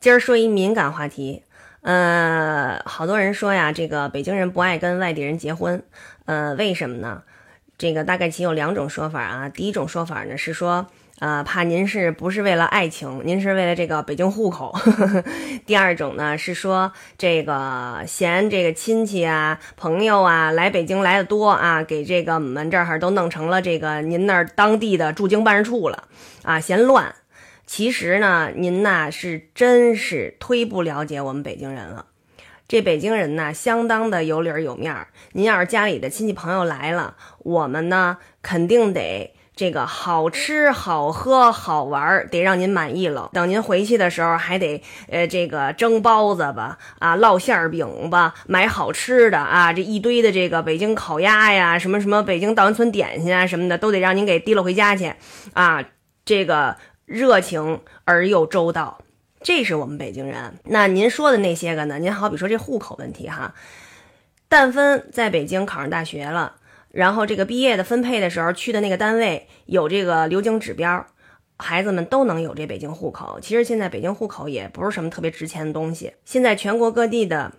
今儿说一敏感话题，呃，好多人说呀，这个北京人不爱跟外地人结婚，呃，为什么呢？这个大概其有两种说法啊。第一种说法呢是说，呃，怕您是不是为了爱情，您是为了这个北京户口。第二种呢是说，这个嫌这个亲戚啊、朋友啊来北京来的多啊，给这个我们这儿都弄成了这个您那儿当地的驻京办事处了啊，嫌乱。其实呢，您呐是真是忒不了解我们北京人了。这北京人呢，相当的有理儿有面儿。您要是家里的亲戚朋友来了，我们呢肯定得这个好吃好喝好玩儿，得让您满意了。等您回去的时候，还得呃这个蒸包子吧，啊烙馅儿饼吧，买好吃的啊，这一堆的这个北京烤鸭呀，什么什么北京稻香村点心啊什么的，都得让您给提了回家去啊。这个。热情而又周到，这是我们北京人。那您说的那些个呢？您好比说这户口问题哈，但分在北京考上大学了，然后这个毕业的分配的时候去的那个单位有这个流经指标，孩子们都能有这北京户口。其实现在北京户口也不是什么特别值钱的东西。现在全国各地的。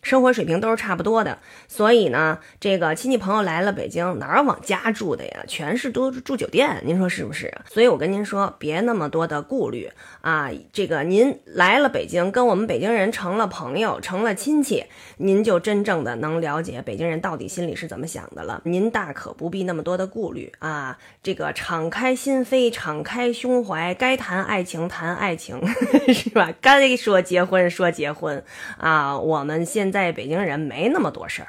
生活水平都是差不多的，所以呢，这个亲戚朋友来了北京，哪有往家住的呀？全是都住酒店，您说是不是？所以我跟您说，别那么多的顾虑啊。这个您来了北京，跟我们北京人成了朋友，成了亲戚，您就真正的能了解北京人到底心里是怎么想的了。您大可不必那么多的顾虑啊。这个敞开心扉，敞开胸怀，该谈爱情谈爱情，是吧？该说结婚说结婚啊。我们现现在北京人没那么多事儿。